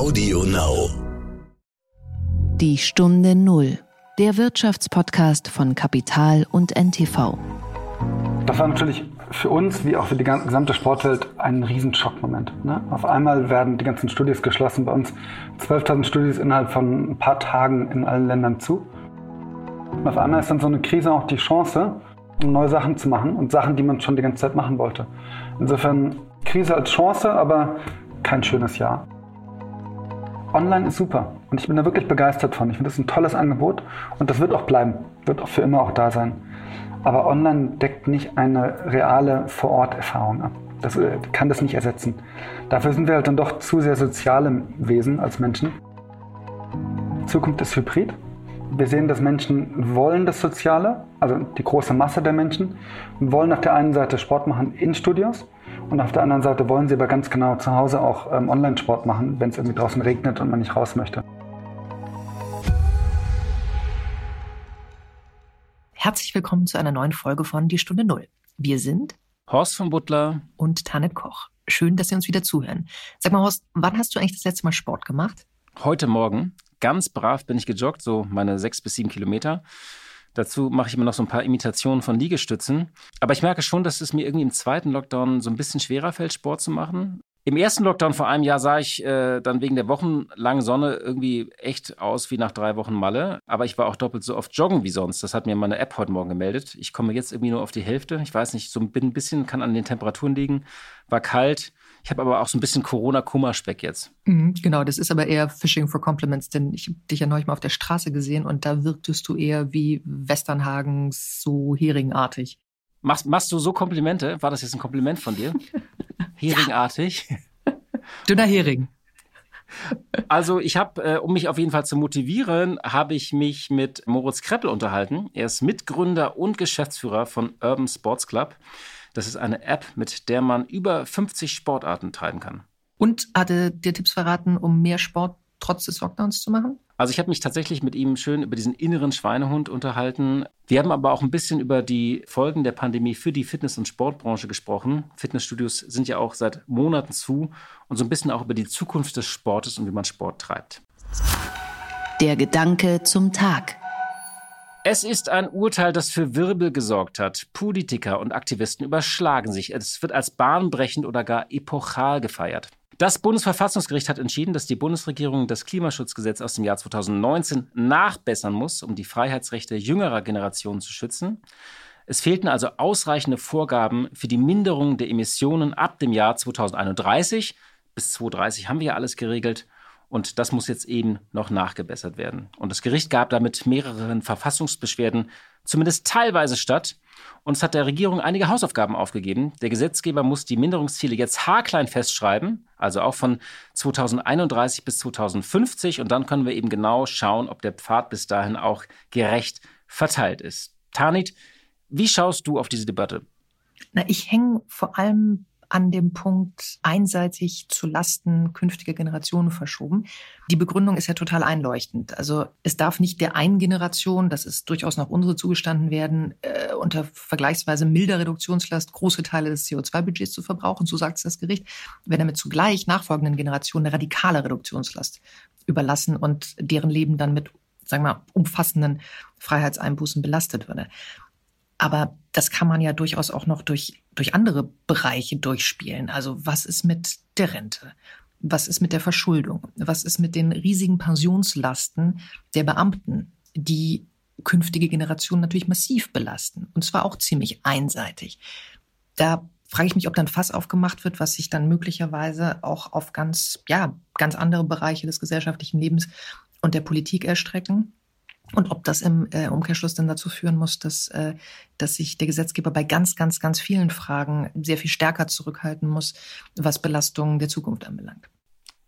Audio Now. Die Stunde Null. Der Wirtschaftspodcast von Kapital und NTV. Das war natürlich für uns, wie auch für die gesamte Sportwelt, ein Riesenschockmoment. Ne? Auf einmal werden die ganzen Studios geschlossen. Bei uns 12.000 Studios innerhalb von ein paar Tagen in allen Ländern zu. Und auf einmal ist dann so eine Krise auch die Chance, um neue Sachen zu machen und Sachen, die man schon die ganze Zeit machen wollte. Insofern Krise als Chance, aber kein schönes Jahr. Online ist super und ich bin da wirklich begeistert von. Ich finde das ein tolles Angebot und das wird auch bleiben, wird auch für immer auch da sein. Aber online deckt nicht eine reale Vor-Ort-Erfahrung ab. Das äh, kann das nicht ersetzen. Dafür sind wir halt dann doch zu sehr soziale Wesen als Menschen. Zukunft ist hybrid. Wir sehen, dass Menschen wollen das Soziale, also die große Masse der Menschen, wollen auf der einen Seite Sport machen in Studios und auf der anderen Seite wollen sie aber ganz genau zu Hause auch ähm, Online-Sport machen, wenn es irgendwie draußen regnet und man nicht raus möchte. Herzlich willkommen zu einer neuen Folge von Die Stunde Null. Wir sind Horst von Butler und Tanit Koch. Schön, dass Sie uns wieder zuhören. Sag mal, Horst, wann hast du eigentlich das letzte Mal Sport gemacht? Heute Morgen. Ganz brav bin ich gejoggt, so meine sechs bis sieben Kilometer. Dazu mache ich immer noch so ein paar Imitationen von Liegestützen. Aber ich merke schon, dass es mir irgendwie im zweiten Lockdown so ein bisschen schwerer fällt, Sport zu machen. Im ersten Lockdown vor einem Jahr sah ich äh, dann wegen der wochenlangen Sonne irgendwie echt aus wie nach drei Wochen Malle. Aber ich war auch doppelt so oft joggen wie sonst. Das hat mir meine App heute Morgen gemeldet. Ich komme jetzt irgendwie nur auf die Hälfte. Ich weiß nicht, so bin ein bisschen, kann an den Temperaturen liegen. War kalt. Ich habe aber auch so ein bisschen Corona-Kummerspeck jetzt. Mhm, genau, das ist aber eher Fishing for Compliments, denn ich habe dich ja neulich mal auf der Straße gesehen und da wirktest du eher wie Westernhagens so heringartig. Machst, machst du so Komplimente? War das jetzt ein Kompliment von dir? Heringartig? Dünner Hering. Also ich habe, äh, um mich auf jeden Fall zu motivieren, habe ich mich mit Moritz Kreppel unterhalten. Er ist Mitgründer und Geschäftsführer von Urban Sports Club. Das ist eine App, mit der man über 50 Sportarten treiben kann. Und hatte dir Tipps verraten, um mehr Sport trotz des Lockdowns zu machen? Also ich habe mich tatsächlich mit ihm schön über diesen inneren Schweinehund unterhalten. Wir haben aber auch ein bisschen über die Folgen der Pandemie für die Fitness- und Sportbranche gesprochen. Fitnessstudios sind ja auch seit Monaten zu und so ein bisschen auch über die Zukunft des Sportes und wie man Sport treibt. Der Gedanke zum Tag. Es ist ein Urteil, das für Wirbel gesorgt hat. Politiker und Aktivisten überschlagen sich. Es wird als bahnbrechend oder gar epochal gefeiert. Das Bundesverfassungsgericht hat entschieden, dass die Bundesregierung das Klimaschutzgesetz aus dem Jahr 2019 nachbessern muss, um die Freiheitsrechte jüngerer Generationen zu schützen. Es fehlten also ausreichende Vorgaben für die Minderung der Emissionen ab dem Jahr 2031. Bis 2030 haben wir ja alles geregelt. Und das muss jetzt eben noch nachgebessert werden. Und das Gericht gab damit mehreren Verfassungsbeschwerden zumindest teilweise statt. Und es hat der Regierung einige Hausaufgaben aufgegeben. Der Gesetzgeber muss die Minderungsziele jetzt haarklein festschreiben, also auch von 2031 bis 2050. Und dann können wir eben genau schauen, ob der Pfad bis dahin auch gerecht verteilt ist. Tanit, wie schaust du auf diese Debatte? Na, ich hänge vor allem an dem Punkt einseitig zu Lasten künftiger Generationen verschoben. Die Begründung ist ja total einleuchtend. Also es darf nicht der einen Generation, das ist durchaus noch unsere zugestanden werden, äh, unter vergleichsweise milder Reduktionslast große Teile des CO2-Budgets zu verbrauchen, so sagt es das Gericht, wenn damit zugleich nachfolgenden Generationen eine radikale Reduktionslast überlassen und deren Leben dann mit, sagen wir mal, umfassenden Freiheitseinbußen belastet würde. Aber das kann man ja durchaus auch noch durch, durch andere Bereiche durchspielen. Also was ist mit der Rente? Was ist mit der Verschuldung? Was ist mit den riesigen Pensionslasten der Beamten, die künftige Generationen natürlich massiv belasten? Und zwar auch ziemlich einseitig. Da frage ich mich, ob dann Fass aufgemacht wird, was sich dann möglicherweise auch auf ganz, ja, ganz andere Bereiche des gesellschaftlichen Lebens und der Politik erstrecken. Und ob das im äh, Umkehrschluss dann dazu führen muss, dass, äh, dass sich der Gesetzgeber bei ganz, ganz, ganz vielen Fragen sehr viel stärker zurückhalten muss, was Belastungen der Zukunft anbelangt.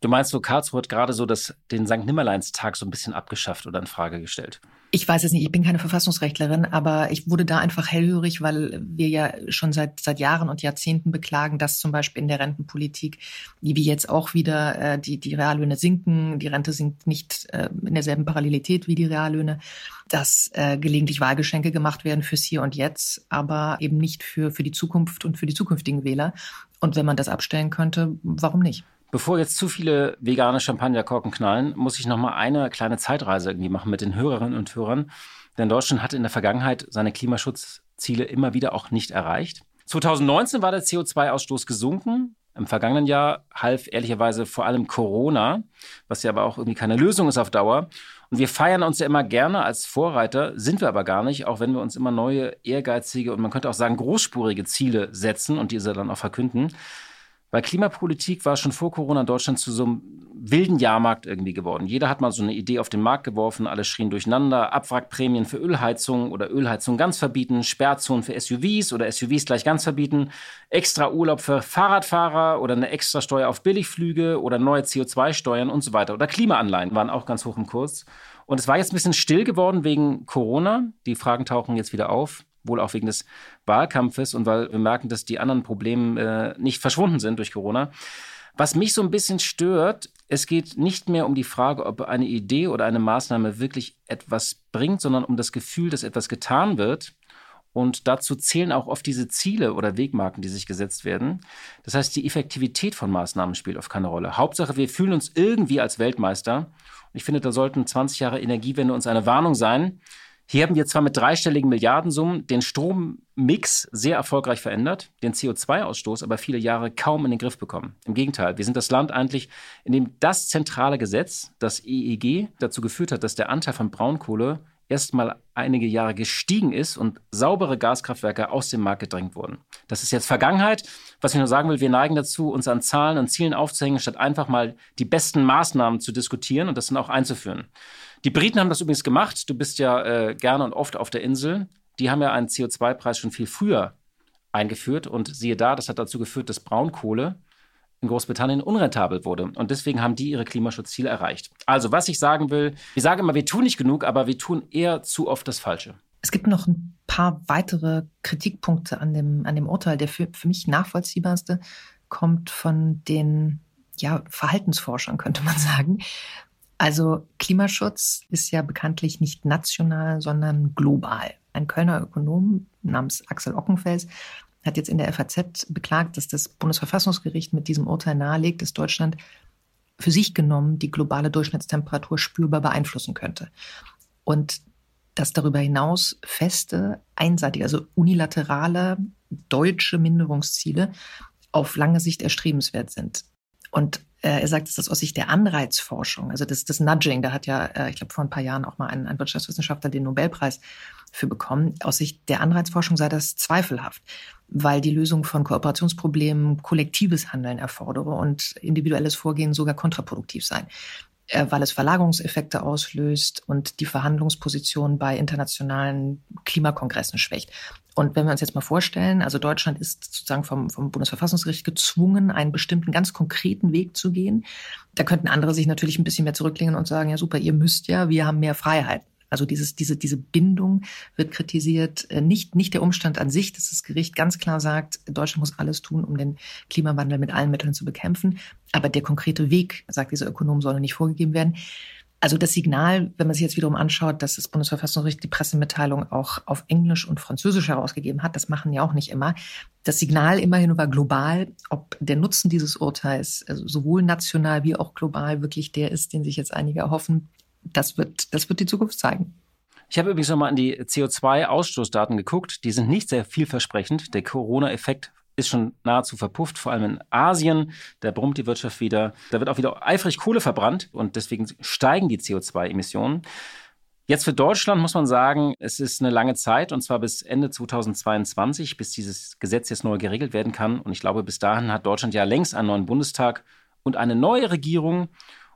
Du meinst, so Karlsruhe hat gerade so das, den St. Nimmerleinstag so ein bisschen abgeschafft oder in Frage gestellt? Ich weiß es nicht, ich bin keine Verfassungsrechtlerin, aber ich wurde da einfach hellhörig, weil wir ja schon seit, seit Jahren und Jahrzehnten beklagen, dass zum Beispiel in der Rentenpolitik, wie jetzt auch wieder, äh, die, die Reallöhne sinken, die Rente sinkt nicht äh, in derselben Parallelität wie die Reallöhne, dass äh, gelegentlich Wahlgeschenke gemacht werden fürs Hier und Jetzt, aber eben nicht für, für die Zukunft und für die zukünftigen Wähler. Und wenn man das abstellen könnte, warum nicht? Bevor jetzt zu viele vegane Champagnerkorken knallen, muss ich noch mal eine kleine Zeitreise irgendwie machen mit den Hörerinnen und Hörern. Denn Deutschland hat in der Vergangenheit seine Klimaschutzziele immer wieder auch nicht erreicht. 2019 war der CO2-Ausstoß gesunken. Im vergangenen Jahr half ehrlicherweise vor allem Corona, was ja aber auch irgendwie keine Lösung ist auf Dauer. Und wir feiern uns ja immer gerne als Vorreiter, sind wir aber gar nicht, auch wenn wir uns immer neue, ehrgeizige und man könnte auch sagen großspurige Ziele setzen und diese dann auch verkünden. Weil Klimapolitik war schon vor Corona in Deutschland zu so einem wilden Jahrmarkt irgendwie geworden. Jeder hat mal so eine Idee auf den Markt geworfen, alle schrien durcheinander, Abwrackprämien für Ölheizungen oder Ölheizungen ganz verbieten, Sperrzonen für SUVs oder SUVs gleich ganz verbieten, extra Urlaub für Fahrradfahrer oder eine extra Steuer auf Billigflüge oder neue CO2-Steuern und so weiter. Oder Klimaanleihen waren auch ganz hoch im Kurs. Und es war jetzt ein bisschen still geworden wegen Corona. Die Fragen tauchen jetzt wieder auf wohl auch wegen des Wahlkampfes und weil wir merken, dass die anderen Probleme äh, nicht verschwunden sind durch Corona. Was mich so ein bisschen stört, es geht nicht mehr um die Frage, ob eine Idee oder eine Maßnahme wirklich etwas bringt, sondern um das Gefühl, dass etwas getan wird. Und dazu zählen auch oft diese Ziele oder Wegmarken, die sich gesetzt werden. Das heißt, die Effektivität von Maßnahmen spielt oft keine Rolle. Hauptsache, wir fühlen uns irgendwie als Weltmeister. Und ich finde, da sollten 20 Jahre Energiewende uns eine Warnung sein, hier haben wir zwar mit dreistelligen Milliardensummen den Strommix sehr erfolgreich verändert, den CO2-Ausstoß aber viele Jahre kaum in den Griff bekommen. Im Gegenteil, wir sind das Land eigentlich, in dem das zentrale Gesetz, das EEG, dazu geführt hat, dass der Anteil von Braunkohle erst mal einige Jahre gestiegen ist und saubere Gaskraftwerke aus dem Markt gedrängt wurden. Das ist jetzt Vergangenheit. Was ich nur sagen will, wir neigen dazu, uns an Zahlen und Zielen aufzuhängen, statt einfach mal die besten Maßnahmen zu diskutieren und das dann auch einzuführen. Die Briten haben das übrigens gemacht. Du bist ja äh, gerne und oft auf der Insel. Die haben ja einen CO2-Preis schon viel früher eingeführt. Und siehe da, das hat dazu geführt, dass Braunkohle in Großbritannien unrentabel wurde. Und deswegen haben die ihre Klimaschutzziele erreicht. Also, was ich sagen will, wir sagen immer, wir tun nicht genug, aber wir tun eher zu oft das Falsche. Es gibt noch ein paar weitere Kritikpunkte an dem, an dem Urteil. Der für, für mich nachvollziehbarste kommt von den ja, Verhaltensforschern, könnte man sagen. Also Klimaschutz ist ja bekanntlich nicht national, sondern global. Ein Kölner Ökonom namens Axel Ockenfels hat jetzt in der FAZ beklagt, dass das Bundesverfassungsgericht mit diesem Urteil nahelegt, dass Deutschland für sich genommen die globale Durchschnittstemperatur spürbar beeinflussen könnte. Und dass darüber hinaus feste, einseitige, also unilaterale deutsche Minderungsziele auf lange Sicht erstrebenswert sind. Und äh, er sagt, dass das aus Sicht der Anreizforschung, also das, das Nudging, da hat ja, äh, ich glaube, vor ein paar Jahren auch mal ein, ein Wirtschaftswissenschaftler den Nobelpreis für bekommen. Aus Sicht der Anreizforschung sei das zweifelhaft, weil die Lösung von Kooperationsproblemen kollektives Handeln erfordere und individuelles Vorgehen sogar kontraproduktiv sein. Äh, weil es Verlagerungseffekte auslöst und die Verhandlungsposition bei internationalen Klimakongressen schwächt. Und wenn wir uns jetzt mal vorstellen, also Deutschland ist sozusagen vom, vom Bundesverfassungsgericht gezwungen, einen bestimmten ganz konkreten Weg zu gehen. Da könnten andere sich natürlich ein bisschen mehr zurücklehnen und sagen, ja super, ihr müsst ja, wir haben mehr Freiheit. Also dieses, diese, diese Bindung wird kritisiert. Äh, nicht, nicht der Umstand an sich, dass das Gericht ganz klar sagt, Deutschland muss alles tun, um den Klimawandel mit allen Mitteln zu bekämpfen. Aber der konkrete Weg, sagt dieser Ökonom, soll nicht vorgegeben werden. Also das Signal, wenn man sich jetzt wiederum anschaut, dass das Bundesverfassungsgericht die Pressemitteilung auch auf Englisch und Französisch herausgegeben hat, das machen ja auch nicht immer. Das Signal immerhin war global, ob der Nutzen dieses Urteils also sowohl national wie auch global wirklich der ist, den sich jetzt einige erhoffen, das wird, das wird die Zukunft zeigen. Ich habe übrigens nochmal an die CO2-Ausstoßdaten geguckt. Die sind nicht sehr vielversprechend. Der Corona-Effekt ist schon nahezu verpufft, vor allem in Asien. Da brummt die Wirtschaft wieder. Da wird auch wieder eifrig Kohle verbrannt und deswegen steigen die CO2-Emissionen. Jetzt für Deutschland muss man sagen, es ist eine lange Zeit und zwar bis Ende 2022, bis dieses Gesetz jetzt neu geregelt werden kann. Und ich glaube, bis dahin hat Deutschland ja längst einen neuen Bundestag und eine neue Regierung.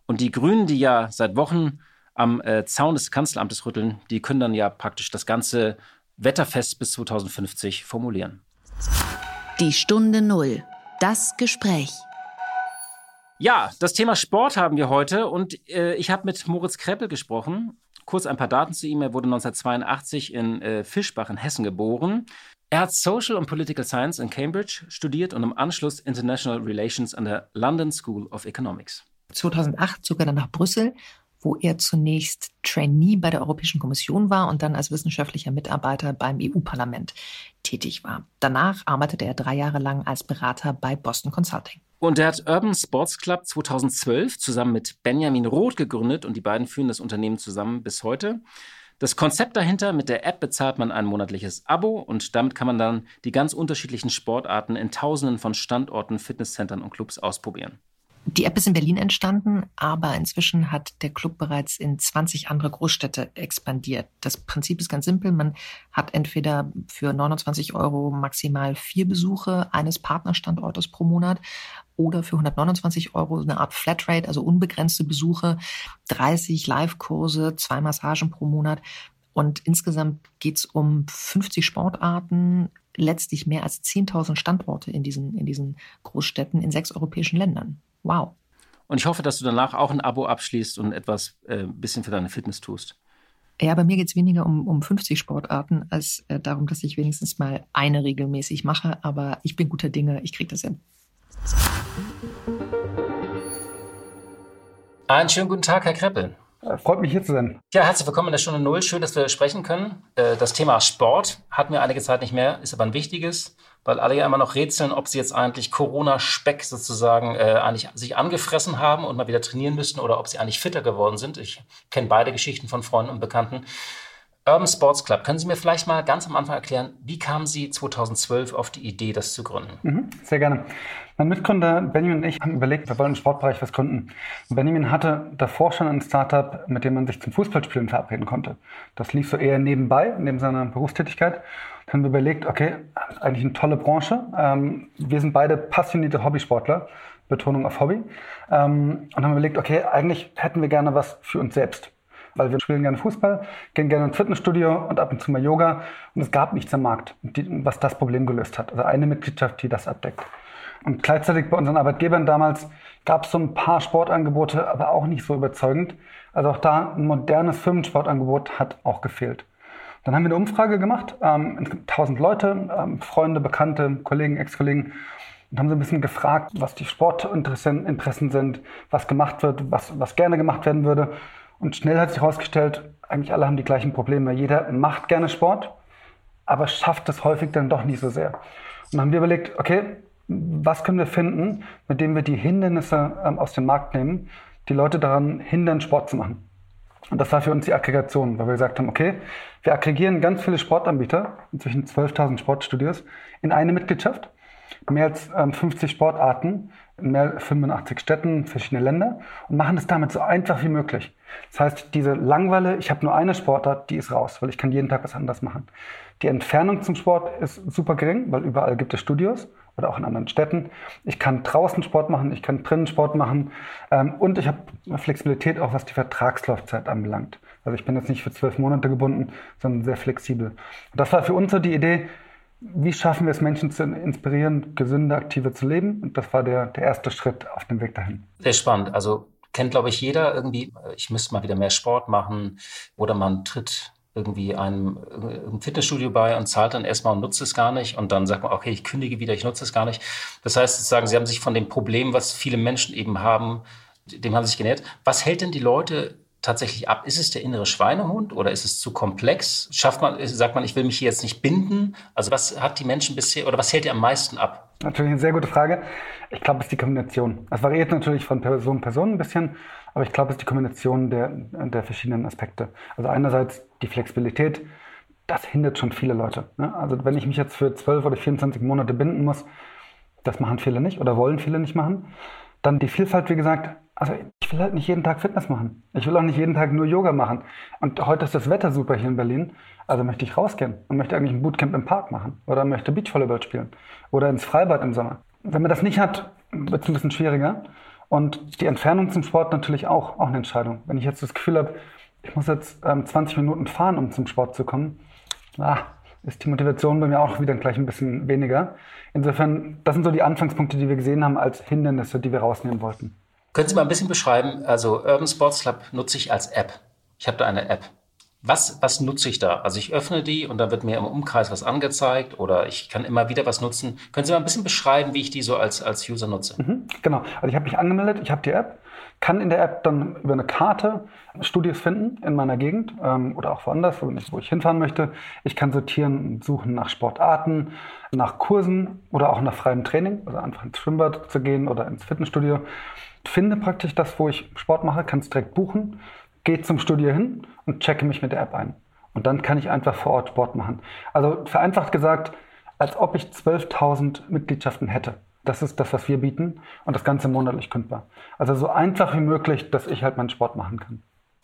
Und die Grünen, die ja seit Wochen am äh, Zaun des Kanzleramtes rütteln, die können dann ja praktisch das ganze Wetterfest bis 2050 formulieren. Die Stunde Null. Das Gespräch. Ja, das Thema Sport haben wir heute und äh, ich habe mit Moritz Kreppel gesprochen. Kurz ein paar Daten zu ihm. Er wurde 1982 in äh, Fischbach in Hessen geboren. Er hat Social und Political Science in Cambridge studiert und im Anschluss International Relations an der London School of Economics. 2008 zog er dann nach Brüssel wo er zunächst Trainee bei der Europäischen Kommission war und dann als wissenschaftlicher Mitarbeiter beim EU-Parlament tätig war. Danach arbeitete er drei Jahre lang als Berater bei Boston Consulting. Und er hat Urban Sports Club 2012 zusammen mit Benjamin Roth gegründet und die beiden führen das Unternehmen zusammen bis heute. Das Konzept dahinter, mit der App bezahlt man ein monatliches Abo und damit kann man dann die ganz unterschiedlichen Sportarten in tausenden von Standorten, Fitnesscentern und Clubs ausprobieren. Die App ist in Berlin entstanden, aber inzwischen hat der Club bereits in 20 andere Großstädte expandiert. Das Prinzip ist ganz simpel. Man hat entweder für 29 Euro maximal vier Besuche eines Partnerstandortes pro Monat oder für 129 Euro eine Art Flatrate, also unbegrenzte Besuche, 30 Live-Kurse, zwei Massagen pro Monat. Und insgesamt geht es um 50 Sportarten, letztlich mehr als 10.000 Standorte in diesen, in diesen Großstädten in sechs europäischen Ländern. Wow. Und ich hoffe, dass du danach auch ein Abo abschließt und etwas äh, bisschen für deine Fitness tust. Ja, bei mir geht es weniger um, um 50 Sportarten, als äh, darum, dass ich wenigstens mal eine regelmäßig mache. Aber ich bin guter Dinge, ich kriege das hin. Einen schönen guten Tag, Herr Kreppel. Äh, freut mich hier zu sein. Ja, herzlich willkommen in der Stunde Null. Schön, dass wir sprechen können. Äh, das Thema Sport hatten wir einige Zeit nicht mehr, ist aber ein wichtiges weil alle ja immer noch rätseln, ob sie jetzt eigentlich Corona-Speck sozusagen äh, eigentlich sich angefressen haben und mal wieder trainieren müssten oder ob sie eigentlich fitter geworden sind. Ich kenne beide Geschichten von Freunden und Bekannten. Urban Sports Club, können Sie mir vielleicht mal ganz am Anfang erklären, wie kamen Sie 2012 auf die Idee, das zu gründen? Mhm, sehr gerne. Mein Mitgründer Benjamin und ich haben überlegt, wir wollen im Sportbereich was gründen. Benjamin hatte davor schon ein Startup, mit dem man sich zum Fußballspielen verabreden konnte. Das lief so eher nebenbei, neben seiner Berufstätigkeit haben wir überlegt, okay, eigentlich eine tolle Branche. Ähm, wir sind beide passionierte Hobbysportler, Betonung auf Hobby, ähm, und haben überlegt, okay, eigentlich hätten wir gerne was für uns selbst. Weil wir spielen gerne Fußball, gehen gerne ins Fitnessstudio und ab und zu mal Yoga. Und es gab nichts am Markt, was das Problem gelöst hat. Also eine Mitgliedschaft, die das abdeckt. Und gleichzeitig bei unseren Arbeitgebern damals gab es so ein paar Sportangebote, aber auch nicht so überzeugend. Also auch da ein modernes Firmensportangebot hat auch gefehlt. Dann haben wir eine Umfrage gemacht, ähm, 1000 Leute, ähm, Freunde, Bekannte, Kollegen, Ex-Kollegen, und haben so ein bisschen gefragt, was die Sportinteressen sind, was gemacht wird, was, was gerne gemacht werden würde. Und schnell hat sich herausgestellt, eigentlich alle haben die gleichen Probleme. Jeder macht gerne Sport, aber schafft es häufig dann doch nicht so sehr. Und dann haben wir überlegt, okay, was können wir finden, mit dem wir die Hindernisse ähm, aus dem Markt nehmen, die Leute daran hindern, Sport zu machen. Und das war für uns die Aggregation, weil wir gesagt haben, okay, wir aggregieren ganz viele Sportanbieter, inzwischen 12.000 Sportstudios, in eine Mitgliedschaft, mehr als ähm, 50 Sportarten, mehr als 85 Städten, verschiedene Länder und machen es damit so einfach wie möglich. Das heißt, diese Langweile, ich habe nur eine Sportart, die ist raus, weil ich kann jeden Tag was anderes machen. Die Entfernung zum Sport ist super gering, weil überall gibt es Studios oder auch in anderen Städten. Ich kann draußen Sport machen, ich kann drinnen Sport machen ähm, und ich habe Flexibilität auch, was die Vertragslaufzeit anbelangt. Also ich bin jetzt nicht für zwölf Monate gebunden, sondern sehr flexibel. Und das war für uns so die Idee, wie schaffen wir es, Menschen zu inspirieren, gesünder, aktiver zu leben? Und das war der, der erste Schritt auf dem Weg dahin. Sehr spannend. Also kennt, glaube ich, jeder irgendwie, ich müsste mal wieder mehr Sport machen oder man tritt irgendwie einem, einem Fitnessstudio bei und zahlt dann erstmal und nutzt es gar nicht und dann sagt man, okay, ich kündige wieder, ich nutze es gar nicht. Das heißt, sozusagen, Sie haben sich von dem Problem, was viele Menschen eben haben, dem haben Sie sich genährt. Was hält denn die Leute tatsächlich ab? Ist es der innere Schweinehund oder ist es zu komplex? Schafft man, sagt man, ich will mich hier jetzt nicht binden? Also was hat die Menschen bisher oder was hält ihr am meisten ab? Natürlich eine sehr gute Frage. Ich glaube, es ist die Kombination. Es variiert natürlich von Person zu Person ein bisschen, aber ich glaube, es ist die Kombination der, der verschiedenen Aspekte. Also einerseits die Flexibilität, das hindert schon viele Leute. Ne? Also wenn ich mich jetzt für 12 oder 24 Monate binden muss, das machen viele nicht oder wollen viele nicht machen. Dann die Vielfalt, wie gesagt, also ich will halt nicht jeden Tag Fitness machen. Ich will auch nicht jeden Tag nur Yoga machen. Und heute ist das Wetter super hier in Berlin. Also möchte ich rausgehen und möchte eigentlich ein Bootcamp im Park machen oder möchte Beachvolleyball spielen oder ins Freibad im Sommer. Wenn man das nicht hat, wird es ein bisschen schwieriger. Und die Entfernung zum Sport natürlich auch, auch eine Entscheidung. Wenn ich jetzt das Gefühl habe, ich muss jetzt ähm, 20 Minuten fahren, um zum Sport zu kommen, ah, ist die Motivation bei mir auch wieder gleich ein bisschen weniger. Insofern, das sind so die Anfangspunkte, die wir gesehen haben als Hindernisse, die wir rausnehmen wollten. Können Sie mal ein bisschen beschreiben, also Urban Sports Club nutze ich als App. Ich habe da eine App. Was, was nutze ich da? Also ich öffne die und dann wird mir im Umkreis was angezeigt oder ich kann immer wieder was nutzen. Können Sie mal ein bisschen beschreiben, wie ich die so als, als User nutze? Mhm, genau. Also ich habe mich angemeldet, ich habe die App, kann in der App dann über eine Karte Studios finden in meiner Gegend ähm, oder auch woanders, wo ich, wo ich hinfahren möchte. Ich kann sortieren und suchen nach Sportarten, nach Kursen oder auch nach freiem Training, also einfach ins Schwimmbad zu gehen oder ins Fitnessstudio. Finde praktisch das, wo ich Sport mache, kann es direkt buchen, gehe zum Studio hin und checke mich mit der App ein. Und dann kann ich einfach vor Ort Sport machen. Also vereinfacht gesagt, als ob ich 12.000 Mitgliedschaften hätte. Das ist das, was wir bieten und das Ganze monatlich kündbar. Also so einfach wie möglich, dass ich halt meinen Sport machen kann.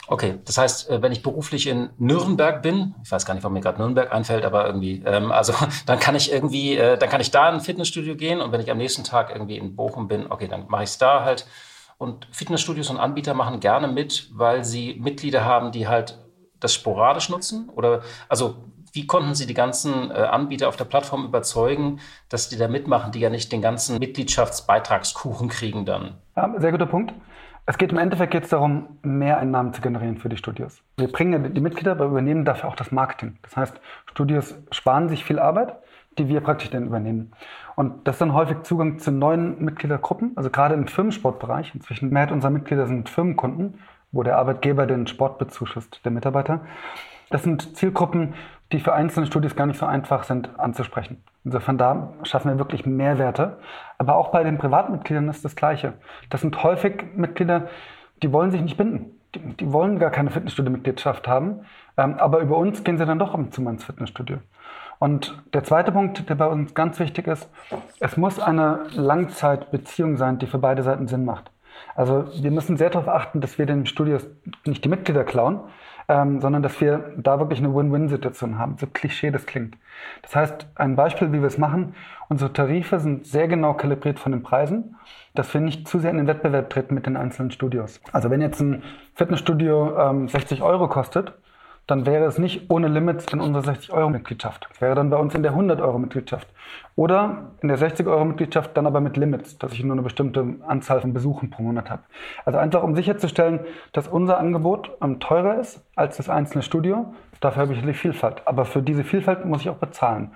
Okay, das heißt, äh, wenn ich beruflich in Nürnberg bin, ich weiß gar nicht, warum mir gerade Nürnberg einfällt, aber irgendwie, ähm, also dann kann ich irgendwie, äh, dann kann ich da in ein Fitnessstudio gehen und wenn ich am nächsten Tag irgendwie in Bochum bin, okay, dann mache ich es da halt. Und Fitnessstudios und Anbieter machen gerne mit, weil sie Mitglieder haben, die halt das sporadisch nutzen? Oder also wie konnten Sie die ganzen äh, Anbieter auf der Plattform überzeugen, dass die da mitmachen, die ja nicht den ganzen Mitgliedschaftsbeitragskuchen kriegen dann? Ja, sehr guter Punkt. Es geht im Endeffekt jetzt darum, mehr Einnahmen zu generieren für die Studios. Wir bringen die Mitglieder, aber übernehmen dafür auch das Marketing. Das heißt, Studios sparen sich viel Arbeit, die wir praktisch dann übernehmen. Und das ist dann häufig Zugang zu neuen Mitgliedergruppen, also gerade im Firmensportbereich. Inzwischen mehr unserer Mitglieder sind Firmenkunden, wo der Arbeitgeber den Sport bezuschusst, der Mitarbeiter. Das sind Zielgruppen, die für einzelne Studios gar nicht so einfach sind anzusprechen. Insofern da schaffen wir wirklich Mehrwerte. Aber auch bei den Privatmitgliedern ist das Gleiche. Das sind häufig Mitglieder, die wollen sich nicht binden. Die, die wollen gar keine Fitnessstudio-Mitgliedschaft haben. Ähm, aber über uns gehen sie dann doch und zu ins Fitnessstudio. Und der zweite Punkt, der bei uns ganz wichtig ist, es muss eine Langzeitbeziehung sein, die für beide Seiten Sinn macht. Also wir müssen sehr darauf achten, dass wir den Studios nicht die Mitglieder klauen, ähm, sondern dass wir da wirklich eine Win-Win-Situation haben, so klischee das klingt. Das heißt, ein Beispiel, wie wir es machen, unsere Tarife sind sehr genau kalibriert von den Preisen, dass wir nicht zu sehr in den Wettbewerb treten mit den einzelnen Studios. Also wenn jetzt ein Fitnessstudio ähm, 60 Euro kostet, dann wäre es nicht ohne Limits in unserer 60-Euro-Mitgliedschaft. Es wäre dann bei uns in der 100-Euro-Mitgliedschaft. Oder in der 60-Euro-Mitgliedschaft dann aber mit Limits, dass ich nur eine bestimmte Anzahl von Besuchen pro Monat habe. Also einfach, um sicherzustellen, dass unser Angebot ähm, teurer ist als das einzelne Studio. Dafür habe ich die Vielfalt. Aber für diese Vielfalt muss ich auch bezahlen.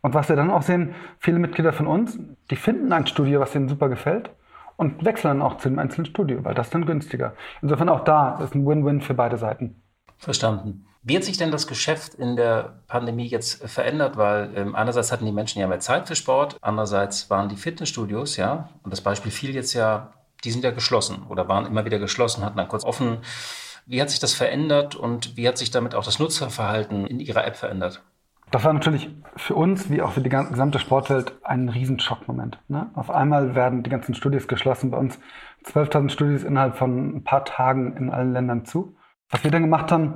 Und was wir dann auch sehen, viele Mitglieder von uns, die finden ein Studio, was ihnen super gefällt und wechseln dann auch zu dem einzelnen Studio, weil das dann günstiger. Insofern auch da ist ein Win-Win für beide Seiten. Verstanden. Wie hat sich denn das Geschäft in der Pandemie jetzt verändert? Weil ähm, einerseits hatten die Menschen ja mehr Zeit für Sport, andererseits waren die Fitnessstudios, ja, und das Beispiel fiel jetzt ja, die sind ja geschlossen oder waren immer wieder geschlossen, hatten dann kurz offen. Wie hat sich das verändert und wie hat sich damit auch das Nutzerverhalten in Ihrer App verändert? Das war natürlich für uns, wie auch für die gesamte Sportwelt, ein Riesenschockmoment. Ne? Auf einmal werden die ganzen Studios geschlossen. Bei uns 12.000 Studios innerhalb von ein paar Tagen in allen Ländern zu. Was wir dann gemacht haben,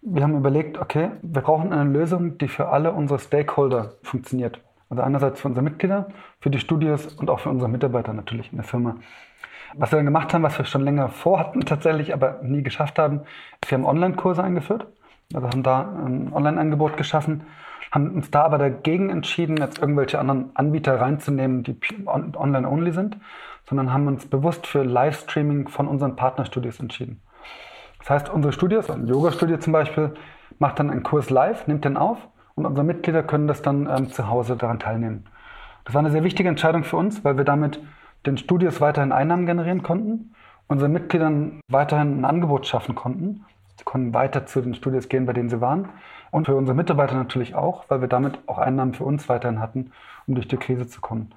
wir haben überlegt, okay, wir brauchen eine Lösung, die für alle unsere Stakeholder funktioniert. Also einerseits für unsere Mitglieder, für die Studios und auch für unsere Mitarbeiter natürlich in der Firma. Was wir dann gemacht haben, was wir schon länger vorhatten tatsächlich, aber nie geschafft haben, ist, wir haben Online-Kurse eingeführt. Also haben da ein Online-Angebot geschaffen, haben uns da aber dagegen entschieden, jetzt irgendwelche anderen Anbieter reinzunehmen, die online-only sind, sondern haben uns bewusst für Livestreaming von unseren Partnerstudios entschieden. Das heißt, unsere Studios, ein Yoga-Studio zum Beispiel, macht dann einen Kurs live, nimmt den auf und unsere Mitglieder können das dann ähm, zu Hause daran teilnehmen. Das war eine sehr wichtige Entscheidung für uns, weil wir damit den Studios weiterhin Einnahmen generieren konnten, unseren Mitgliedern weiterhin ein Angebot schaffen konnten. Sie konnten weiter zu den Studios gehen, bei denen sie waren. Und für unsere Mitarbeiter natürlich auch, weil wir damit auch Einnahmen für uns weiterhin hatten, um durch die Krise zu kommen.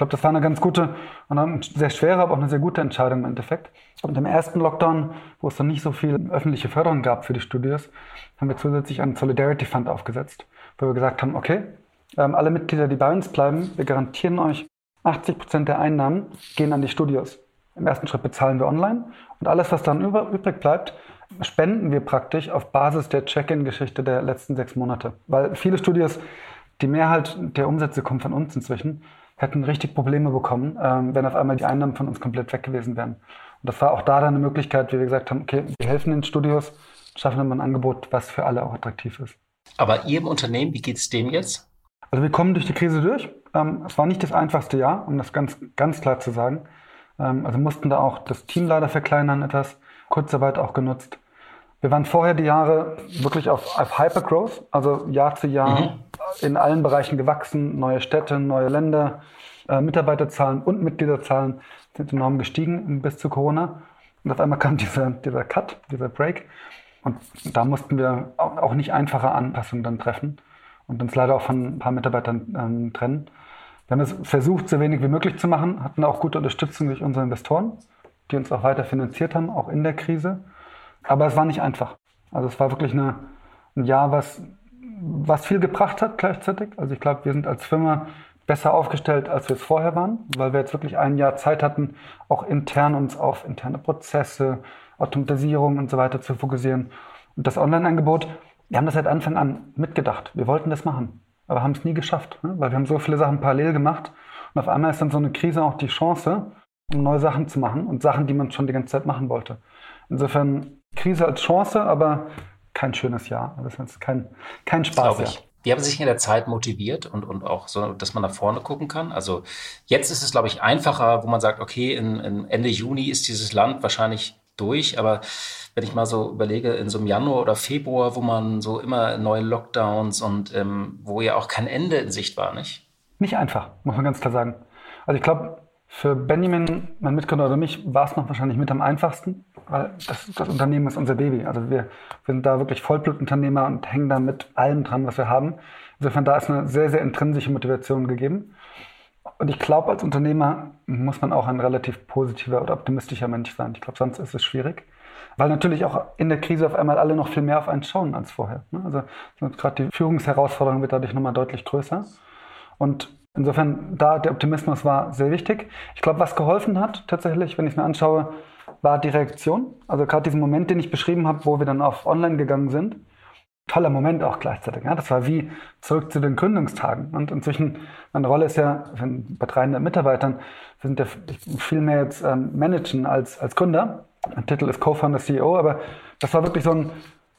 Ich glaube, das war eine ganz gute und eine sehr schwere, aber auch eine sehr gute Entscheidung im Endeffekt. Und im ersten Lockdown, wo es dann nicht so viel öffentliche Förderung gab für die Studios, haben wir zusätzlich einen Solidarity Fund aufgesetzt, wo wir gesagt haben, okay, ähm, alle Mitglieder, die bei uns bleiben, wir garantieren euch 80 Prozent der Einnahmen gehen an die Studios. Im ersten Schritt bezahlen wir online und alles, was dann übrig bleibt, spenden wir praktisch auf Basis der Check-in-Geschichte der letzten sechs Monate. Weil viele Studios, die Mehrheit der Umsätze kommt von uns inzwischen hätten richtig Probleme bekommen, ähm, wenn auf einmal die Einnahmen von uns komplett weg gewesen wären. Und das war auch da dann eine Möglichkeit, wie wir gesagt haben, okay, wir helfen den Studios, schaffen dann ein Angebot, was für alle auch attraktiv ist. Aber Ihrem Unternehmen, wie geht es dem jetzt? Also wir kommen durch die Krise durch. Ähm, es war nicht das einfachste Jahr, um das ganz, ganz klar zu sagen. Ähm, also mussten da auch das Team leider verkleinern etwas, Kurzarbeit auch genutzt. Wir waren vorher die Jahre wirklich auf, auf Hypergrowth, also Jahr zu Jahr mhm. In allen Bereichen gewachsen, neue Städte, neue Länder, äh, Mitarbeiterzahlen und Mitgliederzahlen sind enorm gestiegen bis zu Corona. Und auf einmal kam dieser, dieser Cut, dieser Break. Und da mussten wir auch nicht einfache Anpassungen dann treffen und uns leider auch von ein paar Mitarbeitern ähm, trennen. Wir haben es versucht, so wenig wie möglich zu machen, hatten auch gute Unterstützung durch unsere Investoren, die uns auch weiter finanziert haben, auch in der Krise. Aber es war nicht einfach. Also es war wirklich eine, ein Jahr, was, was viel gebracht hat gleichzeitig. Also ich glaube, wir sind als Firma besser aufgestellt, als wir es vorher waren, weil wir jetzt wirklich ein Jahr Zeit hatten, auch intern uns auf interne Prozesse, Automatisierung und so weiter zu fokussieren. Und das Online-Angebot, wir haben das seit Anfang an mitgedacht. Wir wollten das machen, aber haben es nie geschafft, ne? weil wir haben so viele Sachen parallel gemacht. Und auf einmal ist dann so eine Krise auch die Chance, um neue Sachen zu machen und Sachen, die man schon die ganze Zeit machen wollte. Insofern Krise als Chance, aber kein schönes Jahr. Das ist kein, kein Spaß. Ich. Wie haben Sie sich in der Zeit motiviert und, und auch so, dass man nach vorne gucken kann? Also jetzt ist es, glaube ich, einfacher, wo man sagt, okay, in, in Ende Juni ist dieses Land wahrscheinlich durch, aber wenn ich mal so überlege, in so einem Januar oder Februar, wo man so immer neue Lockdowns und ähm, wo ja auch kein Ende in Sicht war, nicht? Nicht einfach, muss man ganz klar sagen. Also ich glaube, für Benjamin, mein Mitgründer oder mich, war es noch wahrscheinlich mit am einfachsten, weil das, das Unternehmen ist unser Baby. Also wir, wir sind da wirklich Vollblutunternehmer und hängen da mit allem dran, was wir haben. Insofern da ist eine sehr, sehr intrinsische Motivation gegeben. Und ich glaube, als Unternehmer muss man auch ein relativ positiver oder optimistischer Mensch sein. Ich glaube, sonst ist es schwierig. Weil natürlich auch in der Krise auf einmal alle noch viel mehr auf einen schauen als vorher. Ne? Also gerade die Führungsherausforderung wird dadurch nochmal deutlich größer. Und Insofern, da der Optimismus war sehr wichtig. Ich glaube, was geholfen hat, tatsächlich, wenn ich es mir anschaue, war die Reaktion. Also gerade diesen Moment, den ich beschrieben habe, wo wir dann auf Online gegangen sind. Toller Moment auch gleichzeitig. Ja? Das war wie zurück zu den Gründungstagen. Und inzwischen, meine Rolle ist ja, bei 300 Mitarbeitern, wir sind ja viel mehr jetzt ähm, managen als, als Gründer. Mein Titel ist Co-Founder CEO, aber das war wirklich so ein